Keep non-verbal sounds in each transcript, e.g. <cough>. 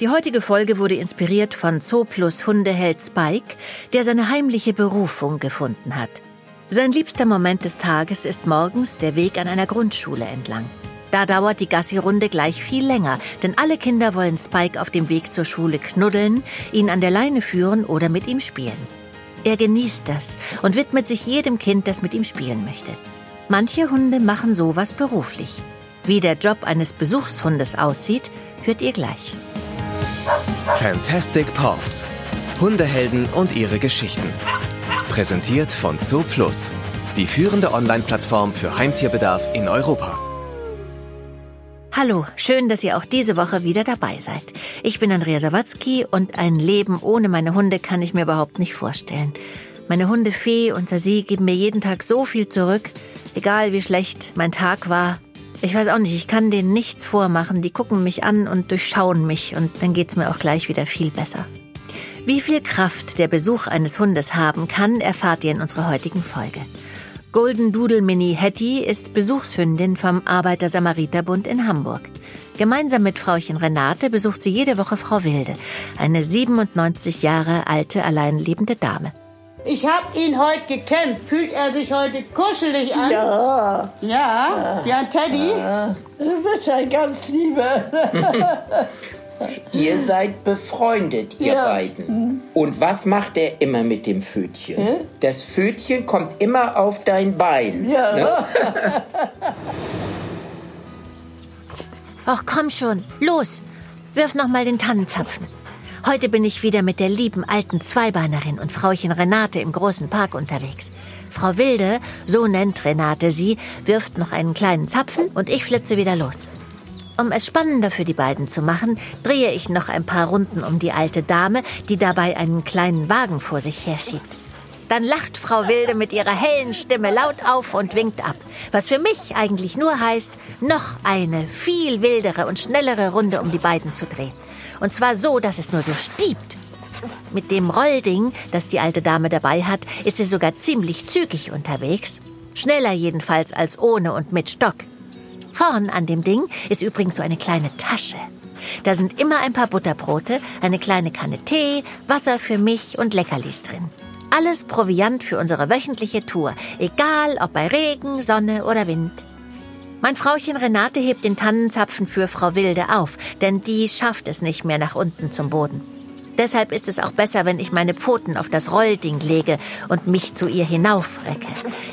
Die heutige Folge wurde inspiriert von Zooplus Hundeheld Spike, der seine heimliche Berufung gefunden hat. Sein liebster Moment des Tages ist morgens der Weg an einer Grundschule entlang. Da dauert die Gassi-Runde gleich viel länger, denn alle Kinder wollen Spike auf dem Weg zur Schule knuddeln, ihn an der Leine führen oder mit ihm spielen. Er genießt das und widmet sich jedem Kind, das mit ihm spielen möchte. Manche Hunde machen sowas beruflich. Wie der Job eines Besuchshundes aussieht, hört ihr gleich. Fantastic Paws. Hundehelden und ihre Geschichten. Präsentiert von Zooplus, die führende Online-Plattform für Heimtierbedarf in Europa. Hallo, schön, dass ihr auch diese Woche wieder dabei seid. Ich bin Andrea Sawatzki und ein Leben ohne meine Hunde kann ich mir überhaupt nicht vorstellen. Meine Hunde Fee und Sasi geben mir jeden Tag so viel zurück, egal wie schlecht mein Tag war ich weiß auch nicht, ich kann denen nichts vormachen. Die gucken mich an und durchschauen mich und dann geht's mir auch gleich wieder viel besser. Wie viel Kraft der Besuch eines Hundes haben kann, erfahrt ihr in unserer heutigen Folge. Golden Doodle Mini Hetty ist Besuchshündin vom Arbeiter-Samariter-Bund in Hamburg. Gemeinsam mit Frauchen Renate besucht sie jede Woche Frau Wilde, eine 97 Jahre alte, alleinlebende Dame. Ich habe ihn heute gekämpft. Fühlt er sich heute kuschelig an? Ja. Ja? Ja, Teddy? Ja. Du bist ein ganz Lieber. <laughs> ihr seid befreundet, ihr ja. beiden. Und was macht er immer mit dem Fötchen? Hm? Das Fötchen kommt immer auf dein Bein. Ja. Ne? <laughs> Ach komm schon, los, wirf noch mal den Tannenzapfen. Heute bin ich wieder mit der lieben alten Zweibeinerin und Frauchen Renate im großen Park unterwegs. Frau Wilde, so nennt Renate sie, wirft noch einen kleinen Zapfen und ich flitze wieder los. Um es spannender für die beiden zu machen, drehe ich noch ein paar Runden um die alte Dame, die dabei einen kleinen Wagen vor sich herschiebt. Dann lacht Frau Wilde mit ihrer hellen Stimme laut auf und winkt ab. Was für mich eigentlich nur heißt, noch eine viel wildere und schnellere Runde um die beiden zu drehen. Und zwar so, dass es nur so stiebt. Mit dem Rollding, das die alte Dame dabei hat, ist sie sogar ziemlich zügig unterwegs. Schneller jedenfalls als ohne und mit Stock. Vorn an dem Ding ist übrigens so eine kleine Tasche. Da sind immer ein paar Butterbrote, eine kleine Kanne Tee, Wasser für mich und Leckerlis drin. Alles Proviant für unsere wöchentliche Tour, egal ob bei Regen, Sonne oder Wind. Mein Frauchen Renate hebt den Tannenzapfen für Frau Wilde auf, denn die schafft es nicht mehr nach unten zum Boden. Deshalb ist es auch besser, wenn ich meine Pfoten auf das Rollding lege und mich zu ihr hinaufrecke.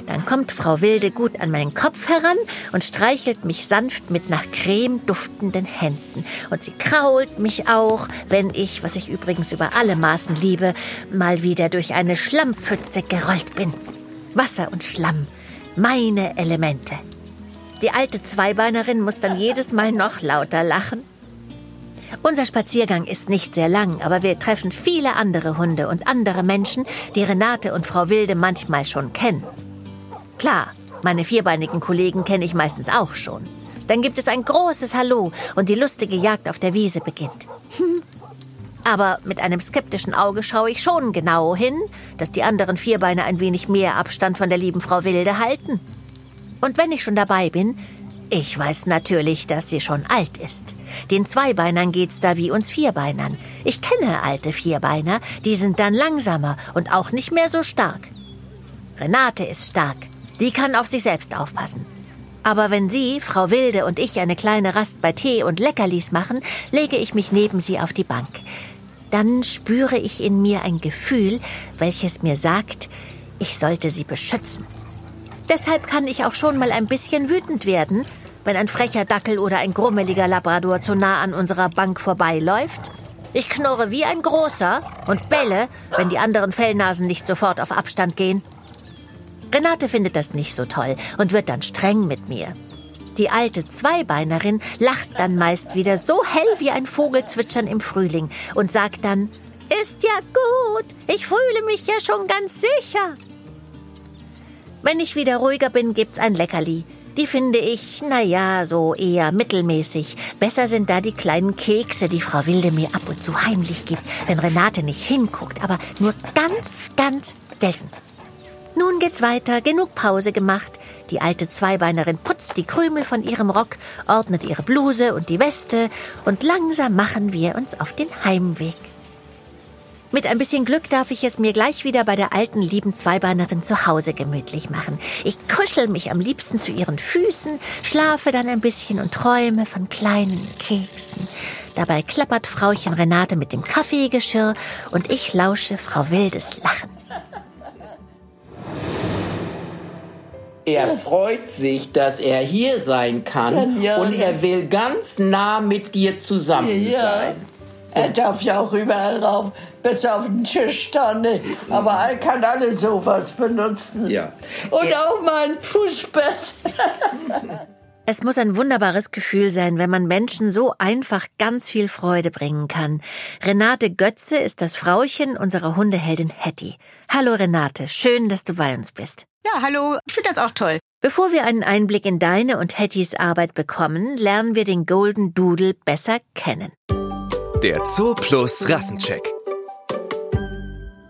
Dann kommt Frau Wilde gut an meinen Kopf heran und streichelt mich sanft mit nach Creme duftenden Händen. Und sie krault mich auch, wenn ich, was ich übrigens über alle Maßen liebe, mal wieder durch eine Schlammpfütze gerollt bin. Wasser und Schlamm, meine Elemente. Die alte Zweibeinerin muss dann jedes Mal noch lauter lachen. Unser Spaziergang ist nicht sehr lang, aber wir treffen viele andere Hunde und andere Menschen, die Renate und Frau Wilde manchmal schon kennen. Klar, meine vierbeinigen Kollegen kenne ich meistens auch schon. Dann gibt es ein großes Hallo und die lustige Jagd auf der Wiese beginnt. <laughs> Aber mit einem skeptischen Auge schaue ich schon genau hin, dass die anderen Vierbeine ein wenig mehr Abstand von der lieben Frau Wilde halten. Und wenn ich schon dabei bin, ich weiß natürlich, dass sie schon alt ist. Den Zweibeinern geht's da wie uns Vierbeinern. Ich kenne alte Vierbeiner, die sind dann langsamer und auch nicht mehr so stark. Renate ist stark, die kann auf sich selbst aufpassen. Aber wenn Sie, Frau Wilde und ich eine kleine Rast bei Tee und Leckerlis machen, lege ich mich neben sie auf die Bank. Dann spüre ich in mir ein Gefühl, welches mir sagt, ich sollte sie beschützen. Deshalb kann ich auch schon mal ein bisschen wütend werden, wenn ein frecher Dackel oder ein grummeliger Labrador zu nah an unserer Bank vorbeiläuft. Ich knurre wie ein großer und bälle, wenn die anderen Fellnasen nicht sofort auf Abstand gehen. Renate findet das nicht so toll und wird dann streng mit mir. Die alte Zweibeinerin lacht dann meist wieder so hell wie ein Vogelzwitschern im Frühling und sagt dann, ist ja gut, ich fühle mich ja schon ganz sicher. Wenn ich wieder ruhiger bin, gibt's ein Leckerli. Die finde ich, na ja, so eher mittelmäßig. Besser sind da die kleinen Kekse, die Frau Wilde mir ab und zu heimlich gibt, wenn Renate nicht hinguckt, aber nur ganz, ganz selten. Nun geht's weiter, genug Pause gemacht. Die alte Zweibeinerin putzt die Krümel von ihrem Rock, ordnet ihre Bluse und die Weste und langsam machen wir uns auf den Heimweg. Mit ein bisschen Glück darf ich es mir gleich wieder bei der alten lieben Zweibeinerin zu Hause gemütlich machen. Ich kuschel mich am liebsten zu ihren Füßen, schlafe dann ein bisschen und träume von kleinen Keksen. Dabei klappert Frauchen Renate mit dem Kaffeegeschirr und ich lausche Frau Wildes Lachen. Er freut sich, dass er hier sein kann Ja, und er will ganz nah mit dir zusammen Ja. sein. Er darf ja auch überall rauf, bis auf den Tisch da nicht. Aber er kann alle sowas benutzen. Ja. Und auch mal ein Fußbett. <laughs> Es muss ein wunderbares Gefühl sein, wenn man Menschen so einfach ganz viel Freude bringen kann. Renate Götze ist das Frauchen unserer Hundeheldin Hetty. Hallo Renate, schön, dass du bei uns bist. Ja, hallo, ich finde das auch toll. Bevor wir einen Einblick in deine und Hettys Arbeit bekommen, lernen wir den Golden Doodle besser kennen. Der Zoo Plus Rassencheck.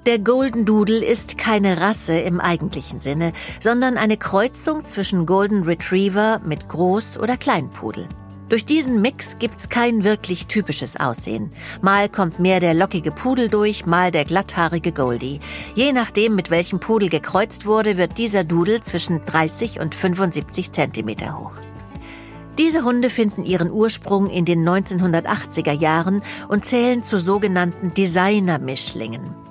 Der Golden Doodle ist keine Rasse im eigentlichen Sinne, sondern eine Kreuzung zwischen Golden Retriever mit Groß- oder Kleinpudel. Durch diesen Mix gibt's kein wirklich typisches Aussehen. Mal kommt mehr der lockige Pudel durch, mal der glatthaarige Goldie. Je nachdem, mit welchem Pudel gekreuzt wurde, wird dieser Doodle zwischen 30 und 75 Zentimeter hoch. Diese Hunde finden ihren Ursprung in den 1980er Jahren und zählen zu sogenannten Designer-Mischlingen.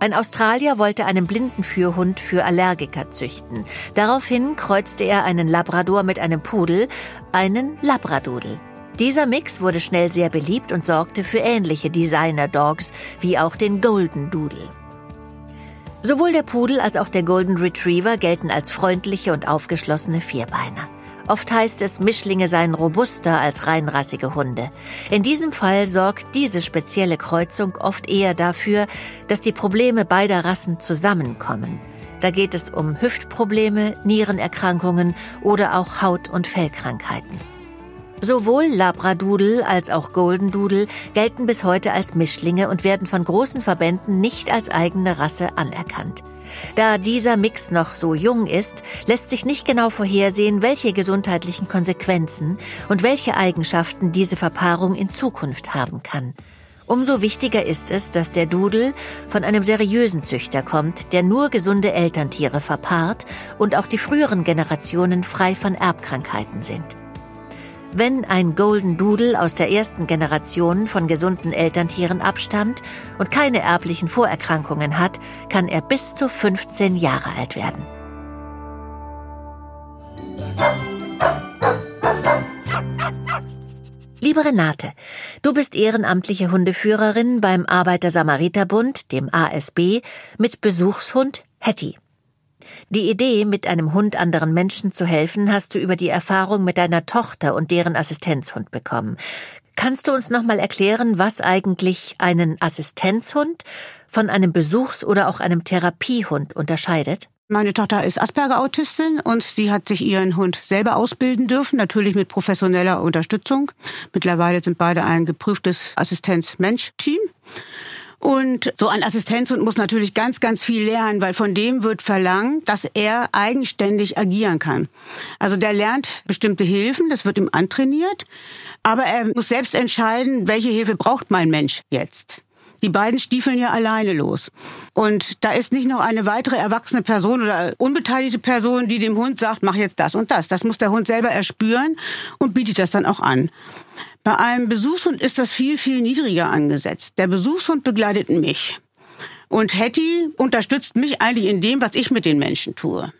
Ein Australier wollte einen Blindenführhund für Allergiker züchten. Daraufhin kreuzte er einen Labrador mit einem Pudel, einen Labradudel. Dieser Mix wurde schnell sehr beliebt und sorgte für ähnliche Designer-Dogs wie auch den Golden Doodle. Sowohl der Pudel als auch der Golden Retriever gelten als freundliche und aufgeschlossene Vierbeiner. Oft heißt es, Mischlinge seien robuster als reinrassige Hunde. In diesem Fall sorgt diese spezielle Kreuzung oft eher dafür, dass die Probleme beider Rassen zusammenkommen. Da geht es um Hüftprobleme, Nierenerkrankungen oder auch Haut- und Fellkrankheiten. Sowohl Labradoodle als auch Golden Doodle gelten bis heute als Mischlinge und werden von großen Verbänden nicht als eigene Rasse anerkannt. Da dieser Mix noch so jung ist, lässt sich nicht genau vorhersehen, welche gesundheitlichen Konsequenzen und welche Eigenschaften diese Verpaarung in Zukunft haben kann. Umso wichtiger ist es, dass der Dudel von einem seriösen Züchter kommt, der nur gesunde Elterntiere verpaart und auch die früheren Generationen frei von Erbkrankheiten sind. Wenn ein Golden Doodle aus der ersten Generation von gesunden Elterntieren abstammt und keine erblichen Vorerkrankungen hat, kann er bis zu 15 Jahre alt werden. Liebe Renate, du bist ehrenamtliche Hundeführerin beim Arbeiter-Samariter-Bund, dem ASB, mit Besuchshund Hetty. Die Idee, mit einem Hund anderen Menschen zu helfen, hast du über die Erfahrung mit deiner Tochter und deren Assistenzhund bekommen. Kannst du uns nochmal erklären, was eigentlich einen Assistenzhund von einem Besuchs- oder auch einem Therapiehund unterscheidet? Meine Tochter ist Asperger-Autistin und die hat sich ihren Hund selber ausbilden dürfen, natürlich mit professioneller Unterstützung. Mittlerweile sind beide ein geprüftes Assistenz-Mensch-Team. Und so ein Assistenzhund muss natürlich ganz, ganz viel lernen, weil von dem wird verlangt, dass er eigenständig agieren kann. Also der lernt bestimmte Hilfen, das wird ihm antrainiert, aber er muss selbst entscheiden, welche Hilfe braucht mein Mensch jetzt. Die beiden stiefeln ja alleine los. Und da ist nicht noch eine weitere erwachsene Person oder unbeteiligte Person, die dem Hund sagt, mach jetzt das und das. Das muss der Hund selber erspüren und bietet das dann auch an. Bei einem Besuchshund ist das viel, viel niedriger angesetzt. Der Besuchshund begleitet mich. Und Hetty unterstützt mich eigentlich in dem, was ich mit den Menschen tue.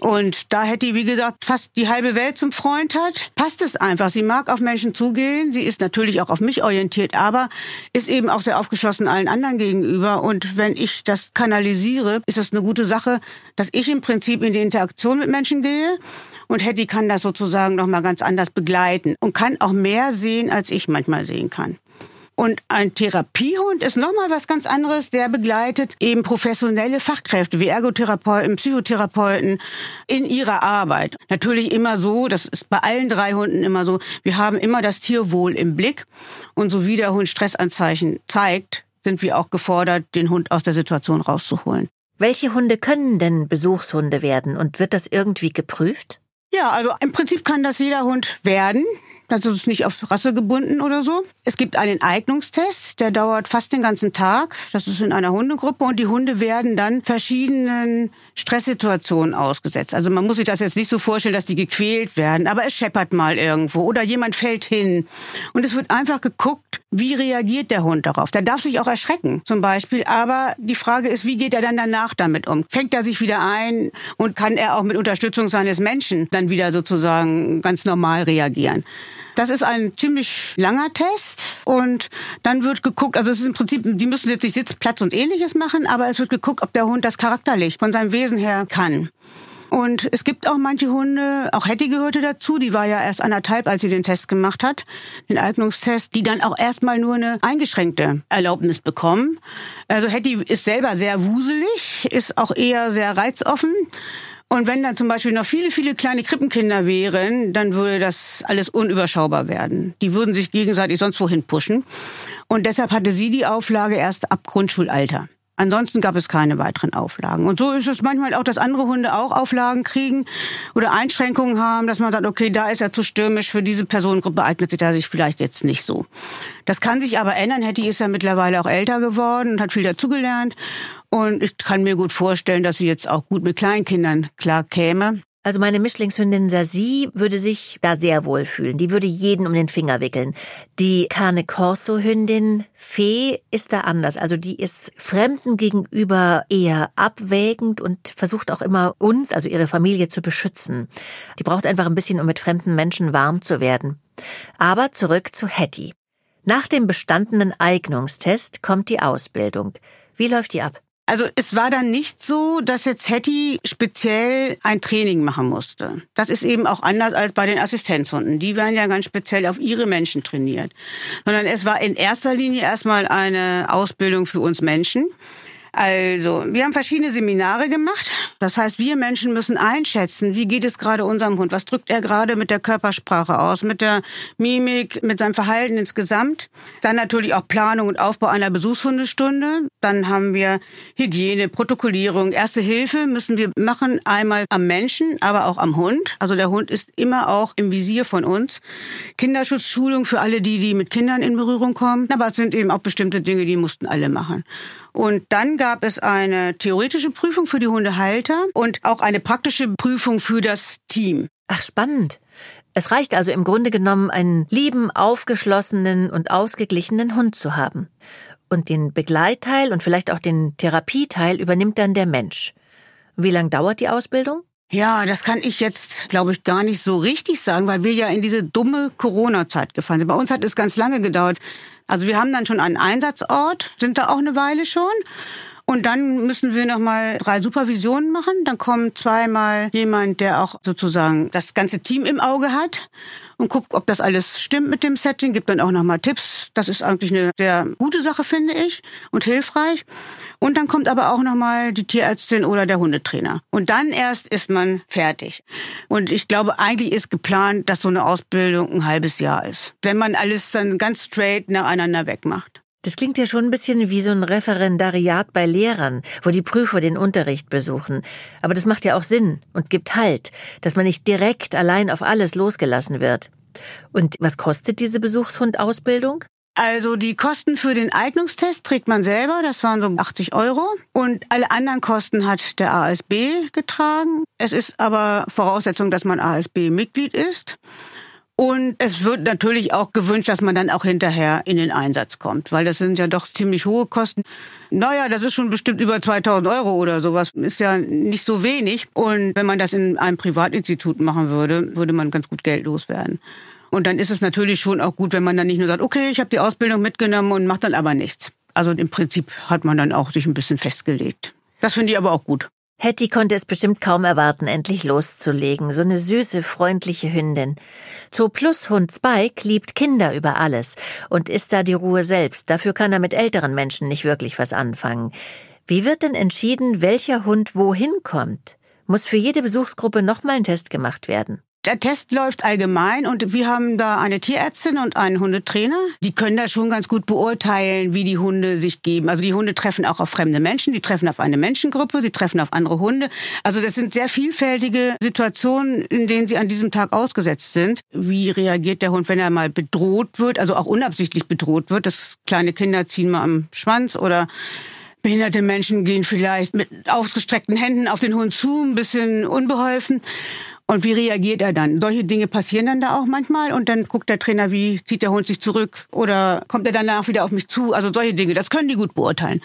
Und da Hetty, wie gesagt, fast die halbe Welt zum Freund hat, passt es einfach. Sie mag auf Menschen zugehen. Sie ist natürlich auch auf mich orientiert, aber ist eben auch sehr aufgeschlossen allen anderen gegenüber. Und wenn ich das kanalisiere, ist das eine gute Sache, dass ich im Prinzip in die Interaktion mit Menschen gehe. Und Hetty kann das sozusagen nochmal ganz anders begleiten und kann auch mehr sehen, als ich manchmal sehen kann. Und ein Therapiehund ist nochmal was ganz anderes. Der begleitet eben professionelle Fachkräfte wie Ergotherapeuten, Psychotherapeuten in ihrer Arbeit. Natürlich immer so, das ist bei allen drei Hunden immer so, wir haben immer das Tierwohl im Blick. Und so wie der Hund Stressanzeichen zeigt, sind wir auch gefordert, den Hund aus der Situation rauszuholen. Welche Hunde können denn Besuchshunde werden und wird das irgendwie geprüft? Ja, also im Prinzip kann das jeder Hund werden. Das ist nicht auf Rasse gebunden oder so. Es gibt einen Eignungstest, der dauert fast den ganzen Tag. Das ist in einer Hundegruppe und die Hunde werden dann verschiedenen Stresssituationen ausgesetzt. Also man muss sich das jetzt nicht so vorstellen, dass die gequält werden, aber es scheppert mal irgendwo oder jemand fällt hin. Und es wird einfach geguckt, wie reagiert der Hund darauf. Der darf sich auch erschrecken zum Beispiel, aber die Frage ist, wie geht er dann danach damit um? Fängt er sich wieder ein und kann er auch mit Unterstützung seines Menschen dann wieder sozusagen ganz normal reagieren? Das ist ein ziemlich langer Test und dann wird geguckt, also es ist im Prinzip, die müssen jetzt nicht Sitz, Platz und ähnliches machen, aber es wird geguckt, ob der Hund das charakterlich von seinem Wesen her kann. Und es gibt auch manche Hunde, auch Hetty gehörte dazu, die war ja erst anderthalb, als sie den Test gemacht hat, den Eignungstest, die dann auch erstmal nur eine eingeschränkte Erlaubnis bekommen. Also Hetty ist selber sehr wuselig, ist auch eher sehr reizoffen und wenn dann zum Beispiel noch viele, viele kleine Krippenkinder wären, dann würde das alles unüberschaubar werden. Die würden sich gegenseitig sonst wohin pushen. Und deshalb hatte sie die Auflage erst ab Grundschulalter. Ansonsten gab es keine weiteren Auflagen. Und so ist es manchmal auch, dass andere Hunde auch Auflagen kriegen oder Einschränkungen haben, dass man sagt, okay, da ist er zu stürmisch, für diese Personengruppe eignet sich er sich vielleicht jetzt nicht so. Das kann sich aber ändern. Hetty ist ja mittlerweile auch älter geworden und hat viel dazugelernt. Und ich kann mir gut vorstellen, dass sie jetzt auch gut mit Kleinkindern klar käme. Also meine Mischlingshündin Sasi würde sich da sehr wohl fühlen. Die würde jeden um den Finger wickeln. Die Carne Corso Hündin Fee ist da anders. Also die ist Fremden gegenüber eher abwägend und versucht auch immer uns, also ihre Familie zu beschützen. Die braucht einfach ein bisschen, um mit fremden Menschen warm zu werden. Aber zurück zu Hattie. Nach dem bestandenen Eignungstest kommt die Ausbildung. Wie läuft die ab? Also es war dann nicht so, dass jetzt Hetty speziell ein Training machen musste. Das ist eben auch anders als bei den Assistenzhunden. Die werden ja ganz speziell auf ihre Menschen trainiert. Sondern es war in erster Linie erstmal eine Ausbildung für uns Menschen. Also, wir haben verschiedene Seminare gemacht. Das heißt, wir Menschen müssen einschätzen, wie geht es gerade unserem Hund? Was drückt er gerade mit der Körpersprache aus, mit der Mimik, mit seinem Verhalten insgesamt? Dann natürlich auch Planung und Aufbau einer Besuchshundestunde. Dann haben wir Hygiene, Protokollierung, Erste Hilfe müssen wir machen, einmal am Menschen, aber auch am Hund. Also der Hund ist immer auch im Visier von uns. Kinderschutzschulung für alle die, die mit Kindern in Berührung kommen. Aber es sind eben auch bestimmte Dinge, die mussten alle machen. Und dann gab es eine theoretische Prüfung für die Hundehalter und auch eine praktische Prüfung für das Team. Ach, spannend. Es reicht also im Grunde genommen, einen lieben, aufgeschlossenen und ausgeglichenen Hund zu haben. Und den Begleitteil und vielleicht auch den Therapieteil übernimmt dann der Mensch. Wie lang dauert die Ausbildung? Ja, das kann ich jetzt, glaube ich, gar nicht so richtig sagen, weil wir ja in diese dumme Corona-Zeit gefallen sind. Bei uns hat es ganz lange gedauert. Also wir haben dann schon einen Einsatzort, sind da auch eine Weile schon. Und dann müssen wir nochmal drei Supervisionen machen. Dann kommt zweimal jemand, der auch sozusagen das ganze Team im Auge hat und guckt, ob das alles stimmt mit dem Setting, gibt dann auch nochmal Tipps. Das ist eigentlich eine sehr gute Sache, finde ich, und hilfreich. Und dann kommt aber auch nochmal die Tierärztin oder der Hundetrainer. Und dann erst ist man fertig. Und ich glaube, eigentlich ist geplant, dass so eine Ausbildung ein halbes Jahr ist. Wenn man alles dann ganz straight nacheinander wegmacht. Das klingt ja schon ein bisschen wie so ein Referendariat bei Lehrern, wo die Prüfer den Unterricht besuchen. Aber das macht ja auch Sinn und gibt Halt, dass man nicht direkt allein auf alles losgelassen wird. Und was kostet diese Besuchshundausbildung? Also die Kosten für den Eignungstest trägt man selber, das waren so 80 Euro. Und alle anderen Kosten hat der ASB getragen. Es ist aber Voraussetzung, dass man ASB-Mitglied ist. Und es wird natürlich auch gewünscht, dass man dann auch hinterher in den Einsatz kommt, weil das sind ja doch ziemlich hohe Kosten. Naja, das ist schon bestimmt über 2000 Euro oder sowas. Ist ja nicht so wenig. Und wenn man das in einem Privatinstitut machen würde, würde man ganz gut Geld loswerden. Und dann ist es natürlich schon auch gut, wenn man dann nicht nur sagt, okay, ich habe die Ausbildung mitgenommen und macht dann aber nichts. Also im Prinzip hat man dann auch sich ein bisschen festgelegt. Das finde ich aber auch gut. Hetty konnte es bestimmt kaum erwarten, endlich loszulegen. So eine süße, freundliche Hündin. Zoo Plus Hund Spike liebt Kinder über alles und ist da die Ruhe selbst. Dafür kann er mit älteren Menschen nicht wirklich was anfangen. Wie wird denn entschieden, welcher Hund wohin kommt? Muss für jede Besuchsgruppe nochmal ein Test gemacht werden? Der Test läuft allgemein und wir haben da eine Tierärztin und einen Hundetrainer. Die können da schon ganz gut beurteilen, wie die Hunde sich geben. Also die Hunde treffen auch auf fremde Menschen, die treffen auf eine Menschengruppe, sie treffen auf andere Hunde. Also das sind sehr vielfältige Situationen, in denen sie an diesem Tag ausgesetzt sind. Wie reagiert der Hund, wenn er mal bedroht wird, also auch unabsichtlich bedroht wird? Das kleine Kinder ziehen mal am Schwanz oder Behinderte Menschen gehen vielleicht mit ausgestreckten Händen auf den Hund zu, ein bisschen unbeholfen. Und wie reagiert er dann? Solche Dinge passieren dann da auch manchmal und dann guckt der Trainer, wie zieht der Hund sich zurück oder kommt er danach wieder auf mich zu? Also solche Dinge, das können die gut beurteilen.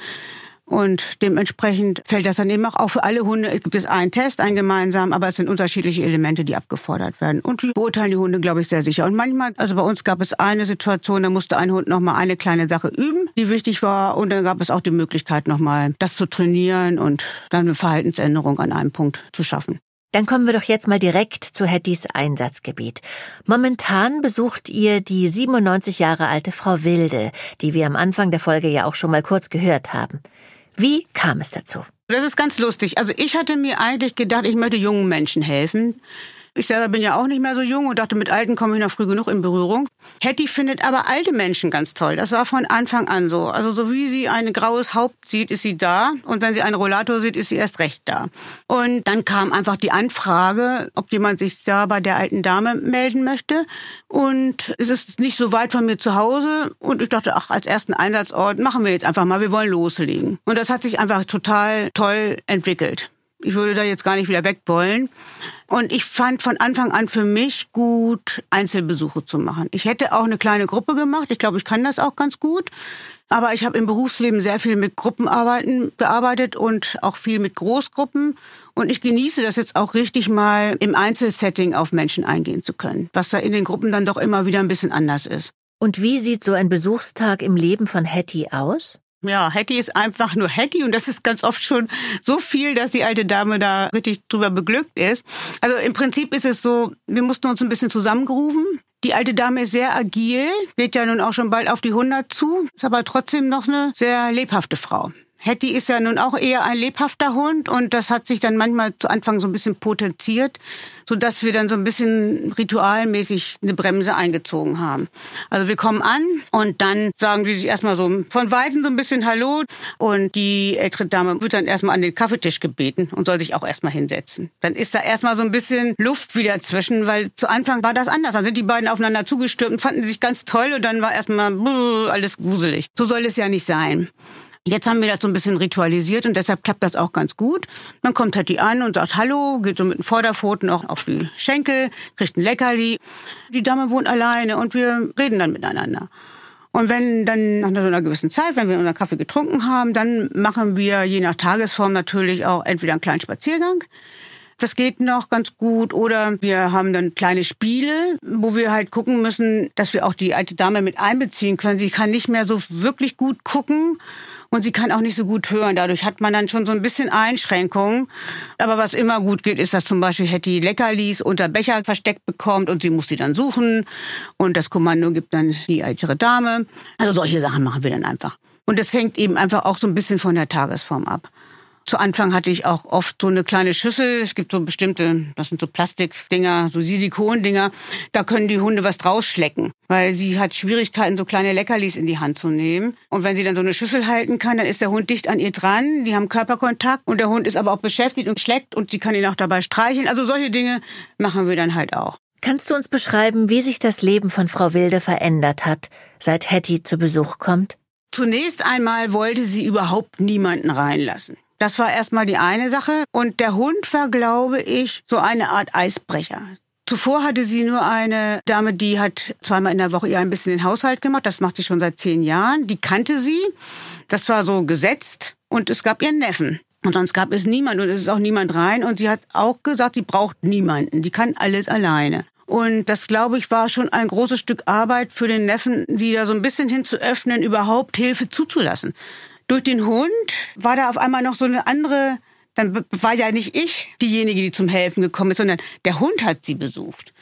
Und dementsprechend fällt das dann eben auch, auch für alle Hunde. Es gibt es einen Test, einen gemeinsam, aber es sind unterschiedliche Elemente, die abgefordert werden. Und die beurteilen die Hunde, glaube ich, sehr sicher. Und manchmal, also bei uns gab es eine Situation, da musste ein Hund nochmal eine kleine Sache üben, die wichtig war. Und dann gab es auch die Möglichkeit, nochmal das zu trainieren und dann eine Verhaltensänderung an einem Punkt zu schaffen. Dann kommen wir doch jetzt mal direkt zu Hettys Einsatzgebiet. Momentan besucht ihr die 97 Jahre alte Frau Wilde, die wir am Anfang der Folge ja auch schon mal kurz gehört haben. Wie kam es dazu? Das ist ganz lustig. Also ich hatte mir eigentlich gedacht, ich möchte jungen Menschen helfen. Ich selber bin ja auch nicht mehr so jung und dachte, mit Alten komme ich noch früh genug in Berührung. Hetty findet aber alte Menschen ganz toll. Das war von Anfang an so. Also so wie sie ein graues Haupt sieht, ist sie da. Und wenn sie einen Rollator sieht, ist sie erst recht da. Und dann kam einfach die Anfrage, ob jemand sich da bei der alten Dame melden möchte. Und es ist nicht so weit von mir zu Hause. Und ich dachte, ach, als ersten Einsatzort machen wir jetzt einfach mal, wir wollen loslegen. Und das hat sich einfach total toll entwickelt. Ich würde da jetzt gar nicht wieder weg wollen. Und ich fand von Anfang an für mich gut, Einzelbesuche zu machen. Ich hätte auch eine kleine Gruppe gemacht. Ich glaube, ich kann das auch ganz gut. Aber ich habe im Berufsleben sehr viel mit Gruppenarbeiten gearbeitet und auch viel mit Großgruppen. Und ich genieße das jetzt auch richtig mal im Einzelsetting auf Menschen eingehen zu können, was da in den Gruppen dann doch immer wieder ein bisschen anders ist. Und wie sieht so ein Besuchstag im Leben von Hetty aus? Ja, Hetty ist einfach nur Hetty und das ist ganz oft schon so viel, dass die alte Dame da richtig drüber beglückt ist. Also im Prinzip ist es so, wir mussten uns ein bisschen zusammengerufen. Die alte Dame ist sehr agil, geht ja nun auch schon bald auf die 100 zu, ist aber trotzdem noch eine sehr lebhafte Frau. Hetty ist ja nun auch eher ein lebhafter Hund und das hat sich dann manchmal zu Anfang so ein bisschen potenziert, so dass wir dann so ein bisschen ritualmäßig eine Bremse eingezogen haben. Also wir kommen an und dann sagen die sich erstmal so von Weitem so ein bisschen Hallo und die ältere Dame wird dann erstmal an den Kaffeetisch gebeten und soll sich auch erstmal hinsetzen. Dann ist da erstmal so ein bisschen Luft wieder zwischen, weil zu Anfang war das anders. Dann sind die beiden aufeinander zugestürmt und fanden sich ganz toll und dann war erstmal alles gruselig. So soll es ja nicht sein. Jetzt haben wir das so ein bisschen ritualisiert und deshalb klappt das auch ganz gut. Dann kommt Hetty an und sagt Hallo, geht so mit den Vorderpfoten auch auf die Schenkel, kriegt ein Leckerli. Die Dame wohnt alleine und wir reden dann miteinander. Und wenn dann nach einer gewissen Zeit, wenn wir unseren Kaffee getrunken haben, dann machen wir je nach Tagesform natürlich auch entweder einen kleinen Spaziergang. Das geht noch ganz gut. Oder wir haben dann kleine Spiele, wo wir halt gucken müssen, dass wir auch die alte Dame mit einbeziehen können. Sie kann nicht mehr so wirklich gut gucken und sie kann auch nicht so gut hören. Dadurch hat man dann schon so ein bisschen Einschränkungen. Aber was immer gut geht, ist, dass zum Beispiel Hetty Leckerlis unter Becher versteckt bekommt und sie muss sie dann suchen und das Kommando gibt dann die ältere Dame. Also solche Sachen machen wir dann einfach. Und das hängt eben einfach auch so ein bisschen von der Tagesform ab. Zu Anfang hatte ich auch oft so eine kleine Schüssel. Es gibt so bestimmte, das sind so Plastikdinger, so Silikondinger. Da können die Hunde was draus schlecken, weil sie hat Schwierigkeiten, so kleine Leckerlis in die Hand zu nehmen. Und wenn sie dann so eine Schüssel halten kann, dann ist der Hund dicht an ihr dran. Die haben Körperkontakt und der Hund ist aber auch beschäftigt und schleckt und sie kann ihn auch dabei streicheln. Also solche Dinge machen wir dann halt auch. Kannst du uns beschreiben, wie sich das Leben von Frau Wilde verändert hat, seit Hetty zu Besuch kommt? Zunächst einmal wollte sie überhaupt niemanden reinlassen. Das war erstmal die eine Sache. Und der Hund war, glaube ich, so eine Art Eisbrecher. Zuvor hatte sie nur eine Dame, die hat zweimal in der Woche ihr ein bisschen den Haushalt gemacht. Das macht sie schon seit zehn Jahren. Die kannte sie. Das war so gesetzt. Und es gab ihren Neffen. Und sonst gab es niemand und es ist auch niemand rein. Und sie hat auch gesagt, sie braucht niemanden. Die kann alles alleine. Und das, glaube ich, war schon ein großes Stück Arbeit für den Neffen, sie da so ein bisschen hinzuöffnen, überhaupt Hilfe zuzulassen durch den Hund war da auf einmal noch so eine andere, dann war ja nicht ich diejenige, die zum Helfen gekommen ist, sondern der Hund hat sie besucht.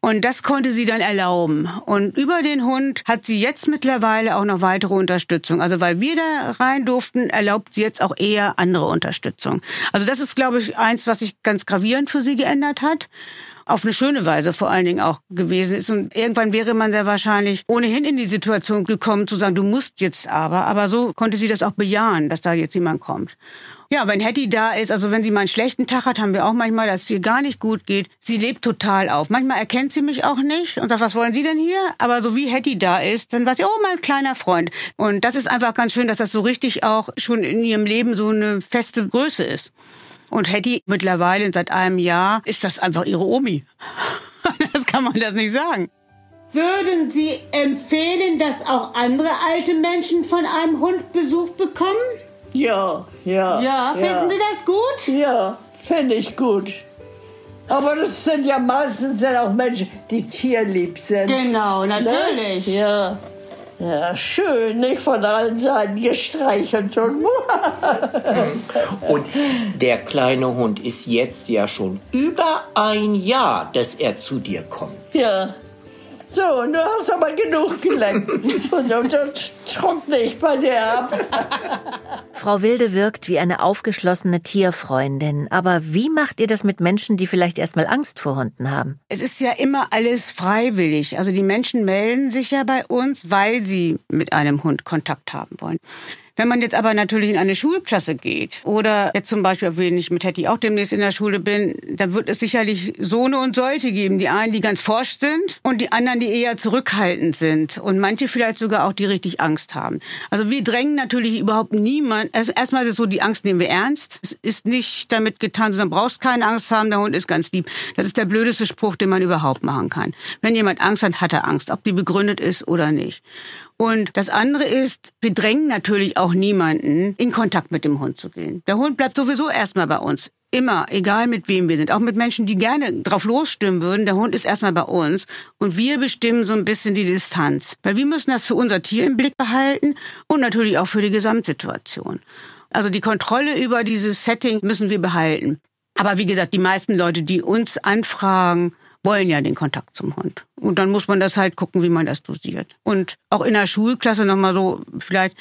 Und das konnte sie dann erlauben. Und über den Hund hat sie jetzt mittlerweile auch noch weitere Unterstützung. Also weil wir da rein durften, erlaubt sie jetzt auch eher andere Unterstützung. Also das ist, glaube ich, eins, was sich ganz gravierend für sie geändert hat. Auf eine schöne Weise vor allen Dingen auch gewesen ist. Und irgendwann wäre man sehr wahrscheinlich ohnehin in die Situation gekommen zu sagen, du musst jetzt aber. Aber so konnte sie das auch bejahen, dass da jetzt jemand kommt. Ja, wenn Hetty da ist, also wenn sie mal einen schlechten Tag hat, haben wir auch manchmal, dass es ihr gar nicht gut geht. Sie lebt total auf. Manchmal erkennt sie mich auch nicht und sagt, was wollen Sie denn hier? Aber so wie Hetty da ist, dann weiß sie, oh, mein kleiner Freund. Und das ist einfach ganz schön, dass das so richtig auch schon in ihrem Leben so eine feste Größe ist. Und Hetty mittlerweile seit einem Jahr ist das einfach ihre Omi. <laughs> das kann man das nicht sagen. Würden Sie empfehlen, dass auch andere alte Menschen von einem Hund Besuch bekommen? Ja, ja. Ja, finden ja. Sie das gut? Ja, finde ich gut. Aber das sind ja meistens dann auch Menschen, die tierlieb sind. Genau, natürlich. Ne? Ja. Ja, schön, nicht von allen Seiten gestreichelt und. <laughs> Und der kleine Hund ist jetzt ja schon über ein Jahr, dass er zu dir kommt. ja. So, du hast aber genug gelenkt. <laughs> und dann trockne ich bei dir ab. Frau Wilde wirkt wie eine aufgeschlossene Tierfreundin. Aber wie macht ihr das mit Menschen, die vielleicht erstmal Angst vor Hunden haben? Es ist ja immer alles freiwillig. Also die Menschen melden sich ja bei uns, weil sie mit einem Hund Kontakt haben wollen. Wenn man jetzt aber natürlich in eine Schulklasse geht oder jetzt zum Beispiel, wenn ich mit Hetty auch demnächst in der Schule bin, dann wird es sicherlich so eine und solche geben. Die einen, die ganz forsch sind und die anderen, die eher zurückhaltend sind und manche vielleicht sogar auch, die richtig Angst haben. Also wir drängen natürlich überhaupt niemand. Also erstmal ist es so, die Angst nehmen wir ernst. Es ist nicht damit getan, sondern brauchst keine Angst haben, der Hund ist ganz lieb. Das ist der blödeste Spruch, den man überhaupt machen kann. Wenn jemand Angst hat, hat er Angst, ob die begründet ist oder nicht. Und das andere ist, wir drängen natürlich auch niemanden, in Kontakt mit dem Hund zu gehen. Der Hund bleibt sowieso erstmal bei uns. Immer, egal mit wem wir sind. Auch mit Menschen, die gerne drauf losstimmen würden. Der Hund ist erstmal bei uns. Und wir bestimmen so ein bisschen die Distanz. Weil wir müssen das für unser Tier im Blick behalten und natürlich auch für die Gesamtsituation. Also die Kontrolle über dieses Setting müssen wir behalten. Aber wie gesagt, die meisten Leute, die uns anfragen, wollen ja den Kontakt zum Hund. Und dann muss man das halt gucken, wie man das dosiert. Und auch in der Schulklasse nochmal so, vielleicht,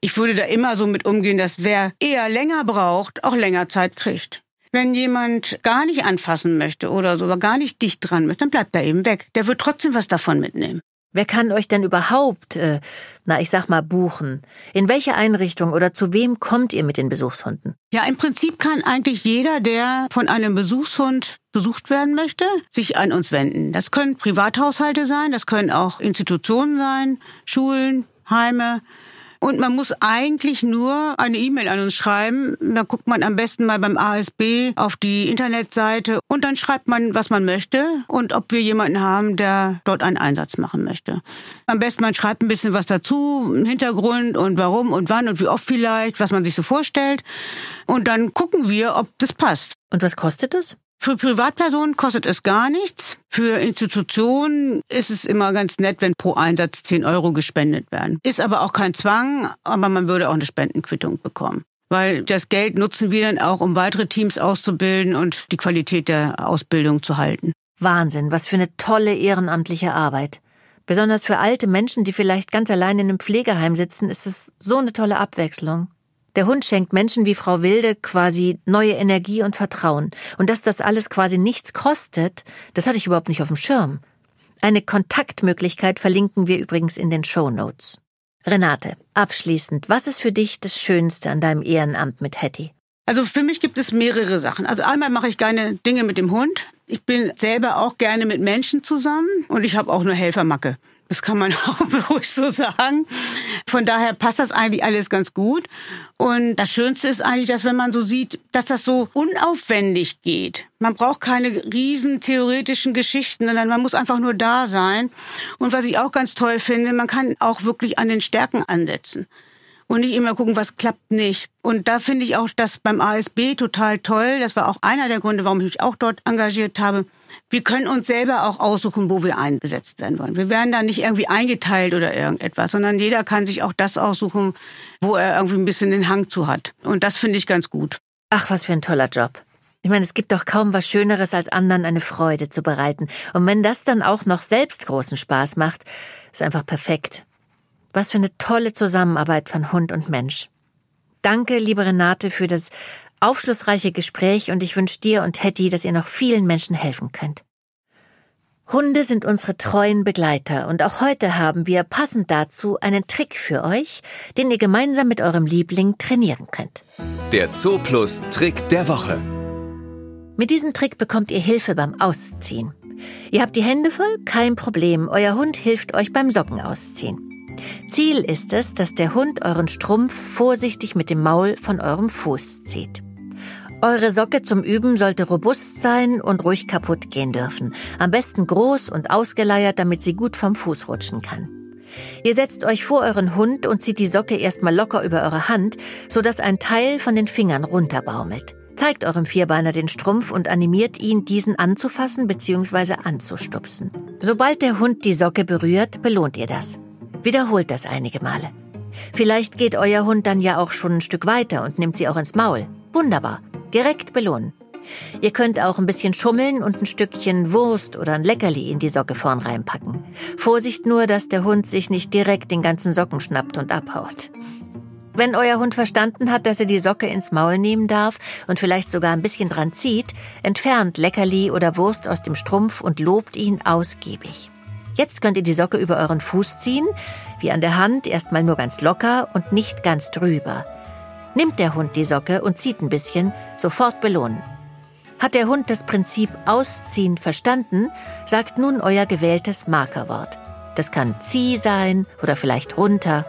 ich würde da immer so mit umgehen, dass wer eher länger braucht, auch länger Zeit kriegt. Wenn jemand gar nicht anfassen möchte oder so, aber gar nicht dicht dran möchte, dann bleibt er eben weg. Der wird trotzdem was davon mitnehmen. Wer kann euch denn überhaupt, äh, na ich sag mal, buchen? In welche Einrichtung oder zu wem kommt ihr mit den Besuchshunden? Ja, im Prinzip kann eigentlich jeder, der von einem Besuchshund besucht werden möchte, sich an uns wenden. Das können Privathaushalte sein, das können auch Institutionen sein, Schulen, Heime. Und man muss eigentlich nur eine E-Mail an uns schreiben. Da guckt man am besten mal beim ASB auf die Internetseite und dann schreibt man, was man möchte und ob wir jemanden haben, der dort einen Einsatz machen möchte. Am besten man schreibt ein bisschen was dazu, einen Hintergrund und warum und wann und wie oft vielleicht, was man sich so vorstellt. Und dann gucken wir, ob das passt. Und was kostet es? Für Privatpersonen kostet es gar nichts. Für Institutionen ist es immer ganz nett, wenn pro Einsatz 10 Euro gespendet werden. Ist aber auch kein Zwang, aber man würde auch eine Spendenquittung bekommen. Weil das Geld nutzen wir dann auch, um weitere Teams auszubilden und die Qualität der Ausbildung zu halten. Wahnsinn, was für eine tolle ehrenamtliche Arbeit. Besonders für alte Menschen, die vielleicht ganz allein in einem Pflegeheim sitzen, ist es so eine tolle Abwechslung. Der Hund schenkt Menschen wie Frau Wilde quasi neue Energie und Vertrauen. Und dass das alles quasi nichts kostet, das hatte ich überhaupt nicht auf dem Schirm. Eine Kontaktmöglichkeit verlinken wir übrigens in den Show Notes. Renate, abschließend, was ist für dich das Schönste an deinem Ehrenamt mit Hetty? Also für mich gibt es mehrere Sachen. Also einmal mache ich gerne Dinge mit dem Hund. Ich bin selber auch gerne mit Menschen zusammen und ich habe auch eine Helfermacke. Das kann man <laughs> auch ruhig so sagen. Von daher passt das eigentlich alles ganz gut. Und das Schönste ist eigentlich, dass wenn man so sieht, dass das so unaufwendig geht. Man braucht keine riesen theoretischen Geschichten, sondern man muss einfach nur da sein. Und was ich auch ganz toll finde, man kann auch wirklich an den Stärken ansetzen und nicht immer gucken, was klappt nicht. Und da finde ich auch das beim ASB total toll. Das war auch einer der Gründe, warum ich mich auch dort engagiert habe. Wir können uns selber auch aussuchen, wo wir eingesetzt werden wollen. Wir werden da nicht irgendwie eingeteilt oder irgendetwas, sondern jeder kann sich auch das aussuchen, wo er irgendwie ein bisschen den Hang zu hat. Und das finde ich ganz gut. Ach, was für ein toller Job. Ich meine, es gibt doch kaum was Schöneres, als anderen eine Freude zu bereiten. Und wenn das dann auch noch selbst großen Spaß macht, ist einfach perfekt. Was für eine tolle Zusammenarbeit von Hund und Mensch. Danke, liebe Renate, für das aufschlussreiche Gespräch und ich wünsche dir und Hetty, dass ihr noch vielen Menschen helfen könnt. Hunde sind unsere treuen Begleiter und auch heute haben wir passend dazu einen Trick für euch, den ihr gemeinsam mit eurem Liebling trainieren könnt. Der Zooplus Trick der Woche. Mit diesem Trick bekommt ihr Hilfe beim Ausziehen. Ihr habt die Hände voll? Kein Problem. Euer Hund hilft euch beim Socken ausziehen. Ziel ist es, dass der Hund euren Strumpf vorsichtig mit dem Maul von eurem Fuß zieht. Eure Socke zum Üben sollte robust sein und ruhig kaputt gehen dürfen. Am besten groß und ausgeleiert, damit sie gut vom Fuß rutschen kann. Ihr setzt euch vor euren Hund und zieht die Socke erstmal locker über eure Hand, sodass ein Teil von den Fingern runterbaumelt. Zeigt eurem Vierbeiner den Strumpf und animiert ihn, diesen anzufassen bzw. anzustupsen. Sobald der Hund die Socke berührt, belohnt ihr das. Wiederholt das einige Male. Vielleicht geht euer Hund dann ja auch schon ein Stück weiter und nimmt sie auch ins Maul. Wunderbar. Direkt belohnen. Ihr könnt auch ein bisschen schummeln und ein Stückchen Wurst oder ein Leckerli in die Socke vorn reinpacken. Vorsicht nur, dass der Hund sich nicht direkt den ganzen Socken schnappt und abhaut. Wenn euer Hund verstanden hat, dass er die Socke ins Maul nehmen darf und vielleicht sogar ein bisschen dran zieht, entfernt Leckerli oder Wurst aus dem Strumpf und lobt ihn ausgiebig. Jetzt könnt ihr die Socke über euren Fuß ziehen, wie an der Hand, erstmal nur ganz locker und nicht ganz drüber. Nimmt der Hund die Socke und zieht ein bisschen, sofort belohnen. Hat der Hund das Prinzip Ausziehen verstanden, sagt nun euer gewähltes Markerwort. Das kann Zieh sein oder vielleicht runter.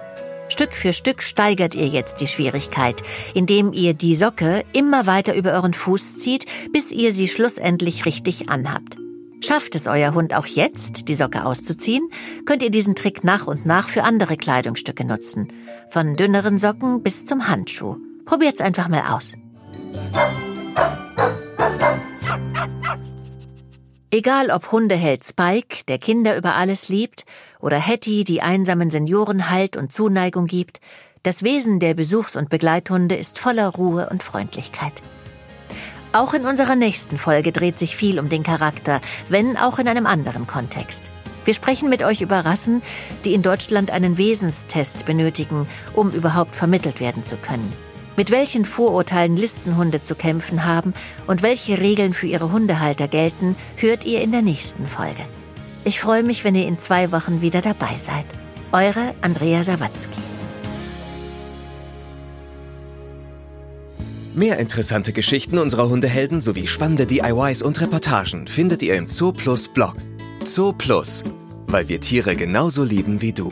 Stück für Stück steigert ihr jetzt die Schwierigkeit, indem ihr die Socke immer weiter über euren Fuß zieht, bis ihr sie schlussendlich richtig anhabt. Schafft es euer Hund auch jetzt, die Socke auszuziehen, könnt ihr diesen Trick nach und nach für andere Kleidungsstücke nutzen. Von dünneren Socken bis zum Handschuh. Probiert's einfach mal aus. Egal ob Hundeheld Spike, der Kinder über alles liebt, oder Hetty, die einsamen Senioren Halt und Zuneigung gibt, das Wesen der Besuchs- und Begleithunde ist voller Ruhe und Freundlichkeit. Auch in unserer nächsten Folge dreht sich viel um den Charakter, wenn auch in einem anderen Kontext. Wir sprechen mit euch über Rassen, die in Deutschland einen Wesenstest benötigen, um überhaupt vermittelt werden zu können. Mit welchen Vorurteilen Listenhunde zu kämpfen haben und welche Regeln für ihre Hundehalter gelten, hört ihr in der nächsten Folge. Ich freue mich, wenn ihr in zwei Wochen wieder dabei seid. Eure Andrea Sawatzki. Mehr interessante Geschichten unserer Hundehelden sowie spannende DIYs und Reportagen findet ihr im Zooplus Blog. Zooplus, weil wir Tiere genauso lieben wie du.